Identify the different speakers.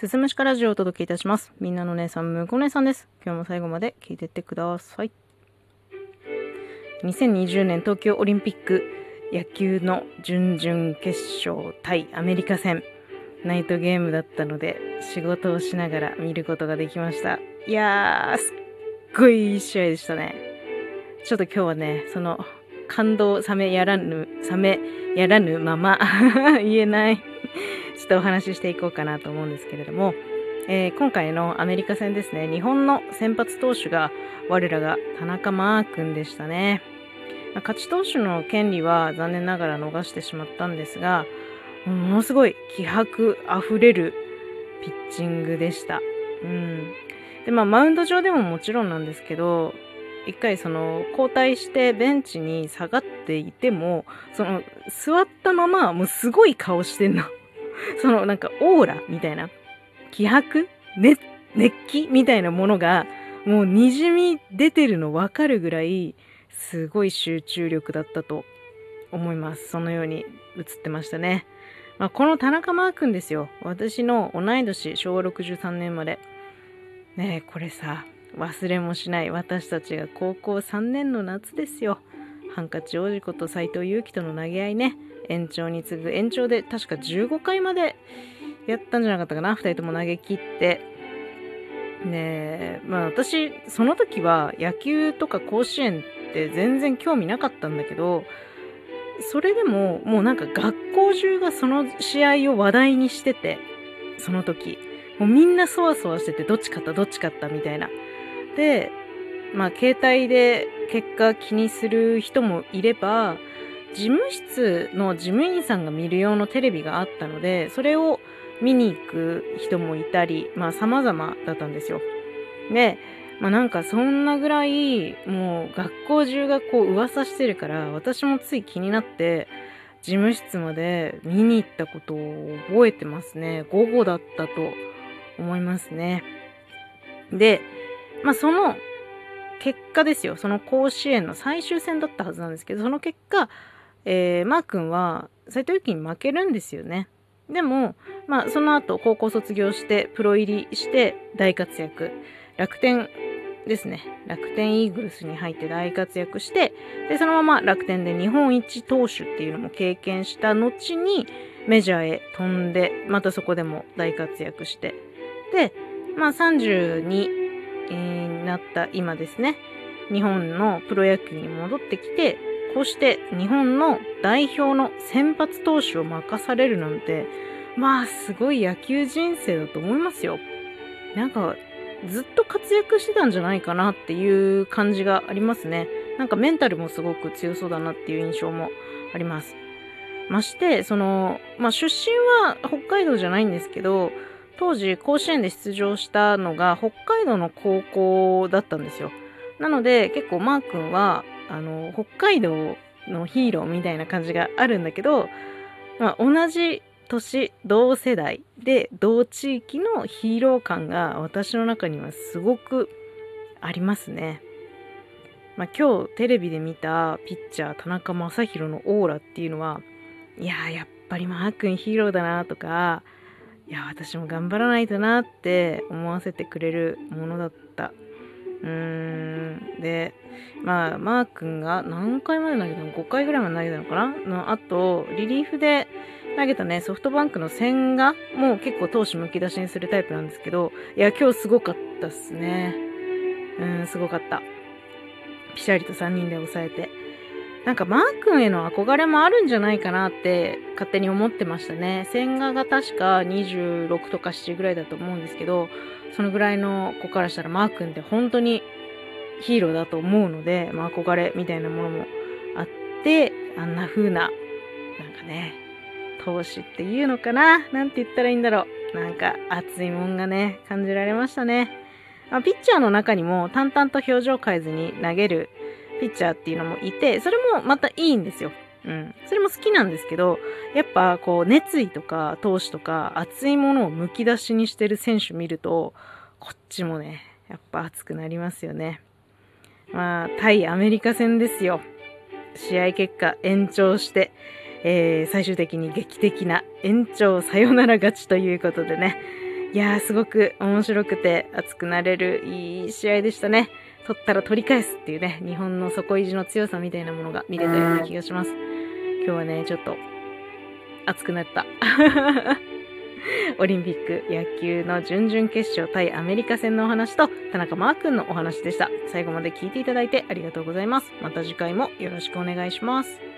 Speaker 1: すすむしかラジオをお届けいたします。みんなの姉さん、むこ姉さんです。今日も最後まで聞いてってください。2020年東京オリンピック野球の準々決勝対アメリカ戦。ナイトゲームだったので、仕事をしながら見ることができました。いやー、すっごいいい試合でしたね。ちょっと今日はね、その、感動冷めやらぬ、冷めやらぬまま 言えないちょっとお話ししていこうかなと思うんですけれども、えー今回のアメリカ戦ですね、日本の先発投手が我らが田中マー君でしたね。勝ち投手の権利は残念ながら逃してしまったんですが、ものすごい気迫あふれるピッチングでした。うん。で、まあ、マウンド上でももちろんなんですけど、一回その交代してベンチに下がっていても、その座ったままもうすごい顔してんの。そのなんかオーラみたいな、気迫熱熱気みたいなものがもう滲み出てるの分かるぐらいすごい集中力だったと思います。そのように映ってましたね。まあ、この田中マー君ですよ。私の同い年、昭和63年まで。ねえ、これさ、忘れもしない私たちが高校3年の夏ですよ。ハンカチ王子こと斎藤佑樹との投げ合いね。延長に次ぐ延長で確か15回までやったんじゃなかったかな。2人とも投げ切って。ね、まあ私、その時は野球とか甲子園って全然興味なかったんだけど、それでももうなんか学校中がその試合を話題にしてて、その時。もうみんなそわそわしてて、どっち勝ったどっち勝ったみたいな。で、まあ携帯で結果気にする人もいれば、事務室の事務員さんが見る用のテレビがあったので、それを見に行く人もいたり、まあ様々だったんですよ。で、まあなんかそんなぐらい、もう学校中がこう噂してるから、私もつい気になって、事務室まで見に行ったことを覚えてますね。午後だったと思いますね。で、まあその結果ですよ。その甲子園の最終戦だったはずなんですけど、その結果、えー、マー君は斎藤佑樹に負けるんですよね。でも、まあその後高校卒業してプロ入りして大活躍。楽天ですね。楽天イーグルスに入って大活躍して、で、そのまま楽天で日本一投手っていうのも経験した後にメジャーへ飛んで、またそこでも大活躍して、で、まあ30に、なった今ですね、日本のプロ野球に戻ってきて、こうして日本の代表の先発投手を任されるなんて、まあすごい野球人生だと思いますよ。なんかずっと活躍してたんじゃないかなっていう感じがありますね。なんかメンタルもすごく強そうだなっていう印象もあります。まして、その、まあ出身は北海道じゃないんですけど、当時甲子園で出場したのが北海道の高校だったんですよ。なので結構マー君はあの北海道のヒーローみたいな感じがあるんだけど、まあ、同じ年同世代で同地域のヒーロー感が私の中にはすごくありますね。まあ、今日テレビで見たピッチャー田中将大のオーラっていうのはいややっぱりマー君ヒーローだなとかいや私も頑張らないとなって思わせてくれるものだった。うーん。でまあマー君が何回まで投げたの ?5 回ぐらいまで投げたのかな？のあとリリーフで投げたねソフトバンクの千賀もう結構投手むき出しにするタイプなんですけどいや今日すごかったっすね。うんすごかった。ピシャリと3人で抑えて。なんかマー君への憧れもあるんじゃないかなって勝手に思ってましたね。千賀が確か26とか7ぐらいだと思うんですけど、そのぐらいの子からしたらマー君って本当にヒーローだと思うので、まあ憧れみたいなものもあって、あんな風な、なんかね、投資っていうのかななんて言ったらいいんだろう。なんか熱いもんがね、感じられましたね。まあ、ピッチャーの中にも淡々と表情を変えずに投げるピッチャーっていうのもいて、それもまたいいんですよ。うん。それも好きなんですけど、やっぱこう熱意とか闘志とか熱いものをむき出しにしてる選手見ると、こっちもね、やっぱ熱くなりますよね。まあ、対アメリカ戦ですよ。試合結果延長して、えー最終的に劇的な延長サヨナラ勝ちということでね。いやー、すごく面白くて熱くなれるいい試合でしたね。取ったら取り返すっていうね、日本の底意地の強さみたいなものが見れたような気がします。今日はね、ちょっと熱くなった。オリンピック野球の準々決勝対アメリカ戦のお話と田中マー君のお話でした。最後まで聞いていただいてありがとうございます。また次回もよろしくお願いします。